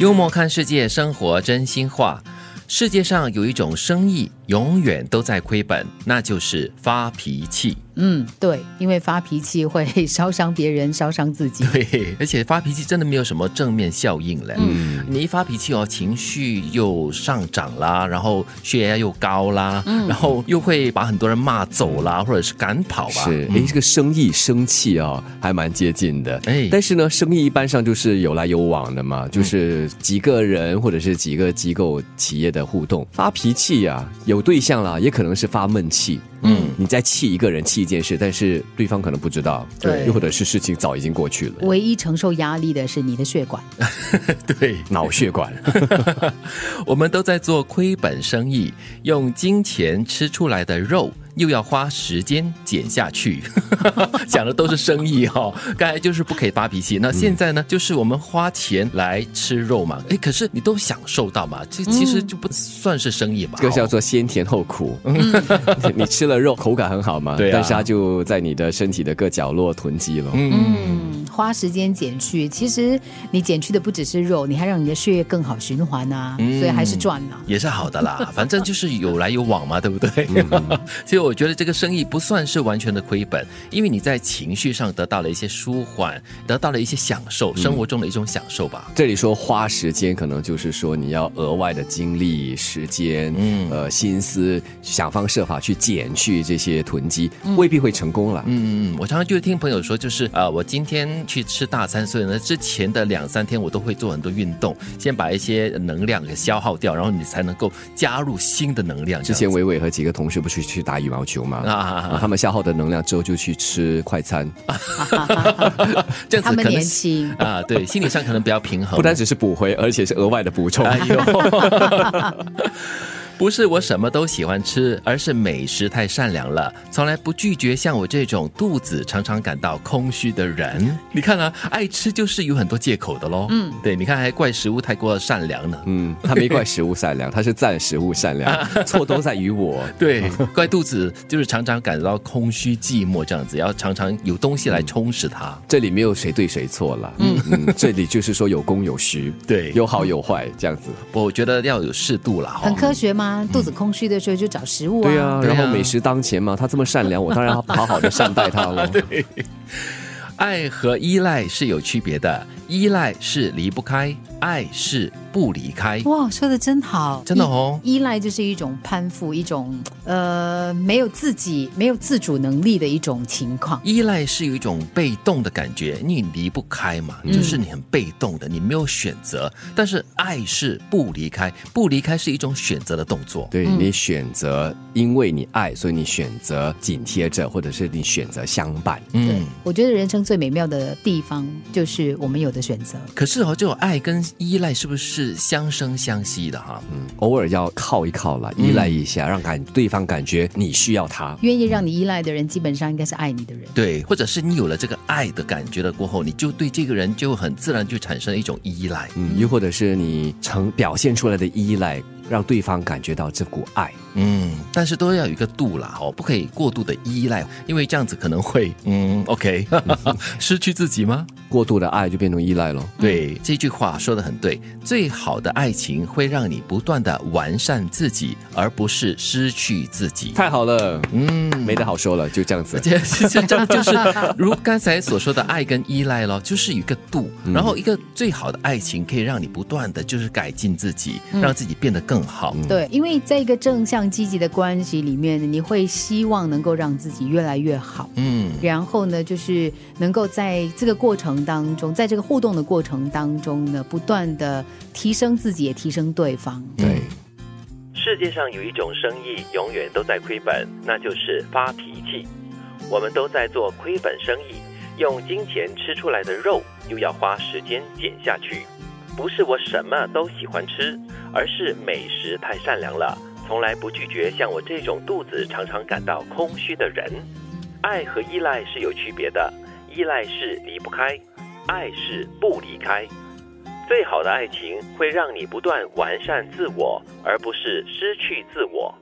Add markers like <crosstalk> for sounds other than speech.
幽默看世界，生活真心话。世界上有一种生意永远都在亏本，那就是发脾气。嗯，对，因为发脾气会烧伤别人，烧伤自己。<laughs> 对，而且发脾气真的没有什么正面效应嘞。嗯，你一发脾气哦，情绪又上涨啦，然后血压又高啦，然后又会把很多人骂走啦，或者是赶跑吧。是，哎，这个生意生气啊，还蛮接近的。哎，但是呢，生意一般上就是有来有往的嘛，就是几个人或者是几个机构企业的互动。发脾气呀，有对象了，也可能是发闷气。嗯，你在气一个人，气一件事，但是对方可能不知道，对，又或者是事情早已经过去了。唯一承受压力的是你的血管，<laughs> 对，脑血管。<laughs> 我们都在做亏本生意，用金钱吃出来的肉。又要花时间减下去，<laughs> 讲的都是生意哈。刚才就是不可以发脾气，那现在呢，就是我们花钱来吃肉嘛。哎，可是你都享受到嘛，这其实就不算是生意嘛？这个叫做先甜后苦。<laughs> 你吃了肉，口感很好嘛？对，但是它就在你的身体的各角落囤积了。嗯，花时间减去，其实你减去的不只是肉，你还让你的血液更好循环啊，所以还是赚了，也是好的啦。反正就是有来有往嘛，对不对？其实我觉得这个生意不算是完全的亏本，因为你在情绪上得到了一些舒缓，得到了一些享受，生活中的一种享受吧。这里说花时间，可能就是说你要额外的精力、时间，嗯，呃，心思，想方设法去减去这些囤积，未必会成功了。嗯嗯嗯，我常常就听朋友说，就是呃，我今天去吃大餐，所以呢，之前的两三天我都会做很多运动，先把一些能量给消耗掉，然后你才能够加入新的能量。之前伟伟和几个同事不是去打羽毛球？啊，他们消耗的能量之后就去吃快餐，<laughs> 这样子他们年轻。啊，对，心理上可能比较平衡，不单只是补回，而且是额外的补充。<laughs> 不是我什么都喜欢吃，而是美食太善良了，从来不拒绝像我这种肚子常常感到空虚的人。你看啊，爱吃就是有很多借口的喽。嗯，对，你看还怪食物太过善良呢。嗯，他没怪食物善良，他是赞食物善良，<laughs> 错都在于我。对，怪肚子就是常常感到空虚寂寞这样子，要常常有东西来充实它。这里没有谁对谁错了。嗯嗯，这里就是说有功有虚，<laughs> 对，有好有坏这样子。我觉得要有适度了，很科学吗？肚子空虚的时候就找食物啊，对啊，然后美食当前嘛，他这么善良，我当然要好好的善待他了。<laughs> 对，爱和依赖是有区别的，依赖是离不开，爱是。不离开哇，说的真好，真的哦。依赖就是一种攀附，一种呃没有自己、没有自主能力的一种情况。依赖是有一种被动的感觉，你离不开嘛，就是你很被动的，你没有选择。但是爱是不离开，不离开是一种选择的动作。对你选择，因为你爱，所以你选择紧贴着，或者是你选择相伴。嗯，我觉得人生最美妙的地方就是我们有的选择。可是哦，这种爱跟依赖是不是？相生相惜的哈，嗯，偶尔要靠一靠了，依赖一下，让感对方感觉你需要他，愿意让你依赖的人，基本上应该是爱你的人，对，或者是你有了这个爱的感觉了过后，你就对这个人就很自然就产生了一种依赖，嗯，又或者是你呈表现出来的依赖。让对方感觉到这股爱，嗯，但是都要有一个度啦，哦，不可以过度的依赖，因为这样子可能会，嗯，OK，<laughs> 失去自己吗？过度的爱就变成依赖了。对，这句话说的很对，最好的爱情会让你不断的完善自己，而不是失去自己。太好了，嗯，没得好说了，就这样子。<laughs> 这这就是 <laughs> 如刚才所说的爱跟依赖咯，就是一个度，然后一个最好的爱情可以让你不断的就是改进自己，让自己变得更。好，对，因为在一个正向积极的关系里面，你会希望能够让自己越来越好，嗯，然后呢，就是能够在这个过程当中，在这个互动的过程当中呢，不断的提升自己，也提升对方。对，世界上有一种生意永远都在亏本，那就是发脾气。我们都在做亏本生意，用金钱吃出来的肉，又要花时间减下去。不是我什么都喜欢吃，而是美食太善良了，从来不拒绝像我这种肚子常常感到空虚的人。爱和依赖是有区别的，依赖是离不开，爱是不离开。最好的爱情会让你不断完善自我，而不是失去自我。